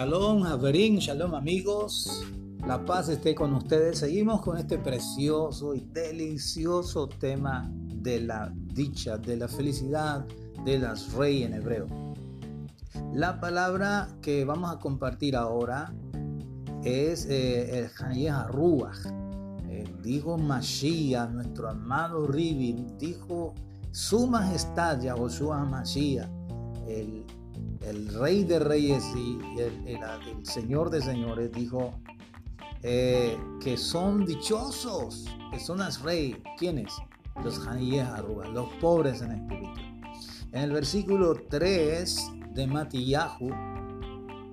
Shalom, Averín, Shalom amigos. La paz esté con ustedes. Seguimos con este precioso y delicioso tema de la dicha, de la felicidad de las rey en hebreo. La palabra que vamos a compartir ahora es eh, el Haniyah Ruach. Eh, dijo Mashiach, nuestro amado Ribi, dijo su majestad Yahushua Mashiach, el el rey de reyes y el, señor de señores dijo eh, que son dichosos, que son las rey. ¿Quiénes? Los Arruga, los pobres en espíritu. En el versículo 3 de Matillahu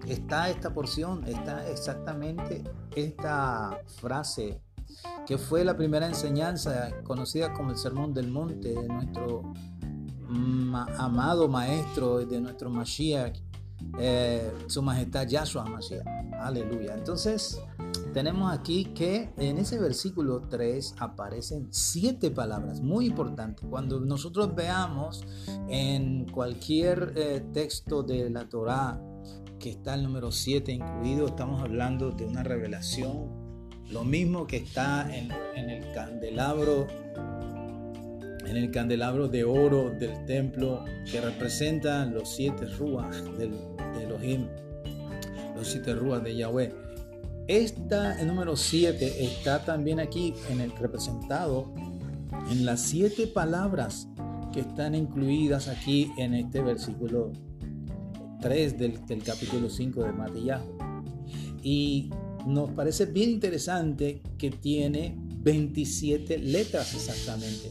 está esta porción, está exactamente esta frase que fue la primera enseñanza conocida como el Sermón del Monte de nuestro amado maestro de nuestro Mashiach, eh, su majestad Yahshua Mashiach. Aleluya. Entonces, tenemos aquí que en ese versículo 3 aparecen siete palabras muy importantes. Cuando nosotros veamos en cualquier eh, texto de la Torá que está el número 7 incluido, estamos hablando de una revelación. Lo mismo que está en, en el candelabro en el candelabro de oro del templo que representa los siete ruas del, de Elohim, los siete ruas de Yahweh. Esta, el número 7, está también aquí representado en las siete palabras que están incluidas aquí en este versículo 3 del, capítulo 5 de Matillahu. Y nos parece bien interesante que tiene 27 letras exactamente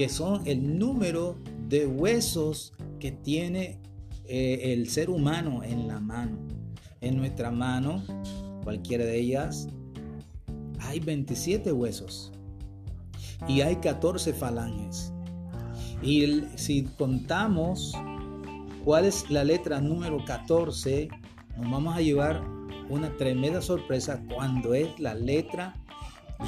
que son el número de huesos que tiene eh, el ser humano en la mano. En nuestra mano, cualquiera de ellas, hay 27 huesos y hay 14 falanges. Y si contamos cuál es la letra número 14, nos vamos a llevar una tremenda sorpresa cuando es la letra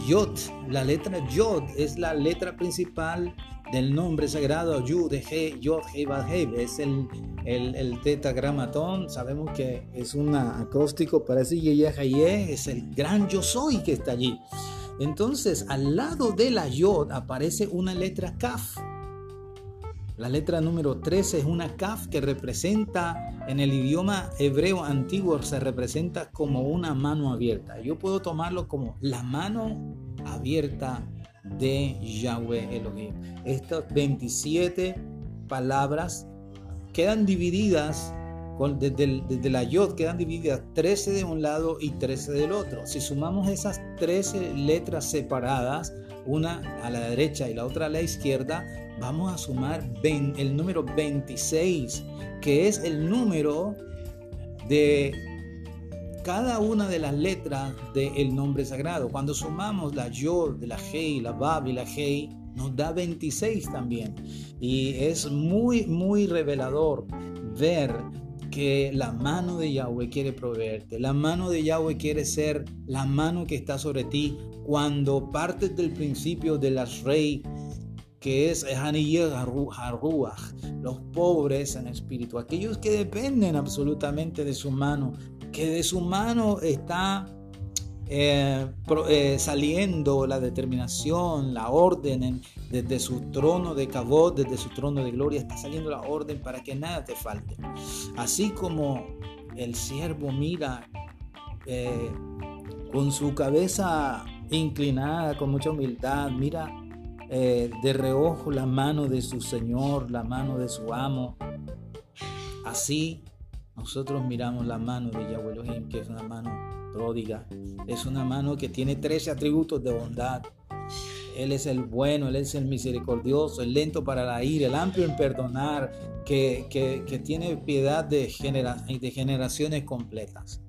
Yod, la letra Yod es la letra principal del nombre sagrado Yud, He, Yod, He, He. Es el, el, el, tetagramatón. Sabemos que es un acróstico para ese Ye, es el gran yo soy que está allí. Entonces, al lado de la Yod aparece una letra Kaf. La letra número 13 es una kaf que representa, en el idioma hebreo antiguo, se representa como una mano abierta. Yo puedo tomarlo como la mano abierta de Yahweh Elohim. Estas 27 palabras quedan divididas desde, desde, la yod quedan divididas 13 de un lado y 13 del otro. Si sumamos esas 13 letras separadas, una a la derecha y la otra a la izquierda, vamos a sumar el número 26, que es el número de cada una de las letras del nombre sagrado. Cuando sumamos la Yod, la Hei, la Bab y la Hei, nos da 26 también. Y es muy, muy revelador ver que la mano de Yahweh quiere proveerte. La mano de Yahweh quiere ser la mano que está sobre ti cuando partes del principio de las rey que es los pobres en espíritu, aquellos que dependen absolutamente de su mano, que de su mano está eh, eh, saliendo la determinación, la orden desde su trono de cabot, desde su trono de gloria, está saliendo la orden para que nada te falte. Así como el siervo mira eh, con su cabeza inclinada, con mucha humildad, mira eh, de reojo la mano de su Señor, la mano de su amo. Así nosotros miramos la mano de Yahweh Elohim, que es una mano pródiga. Es una mano que tiene 13 atributos de bondad. Él es el bueno, Él es el misericordioso, el lento para la ira, el amplio en perdonar, que, tiene piedad de, de generaciones completas.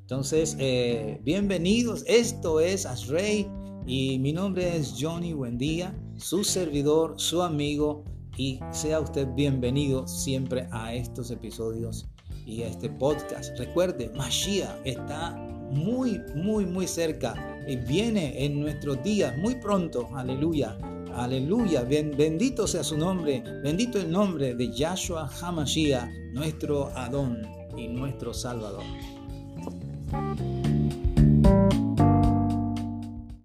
Entonces, eh, bienvenidos. Esto es Asrey y mi nombre es Johnny Buendía, su servidor, su amigo, y sea usted bienvenido siempre a estos episodios y a este podcast. Recuerde, Mashiach está muy, muy, muy cerca y viene en nuestros días muy pronto. Aleluya. Aleluya, bendito sea su nombre, bendito el nombre de Yahshua HaMashiach, nuestro Adón y nuestro Salvador.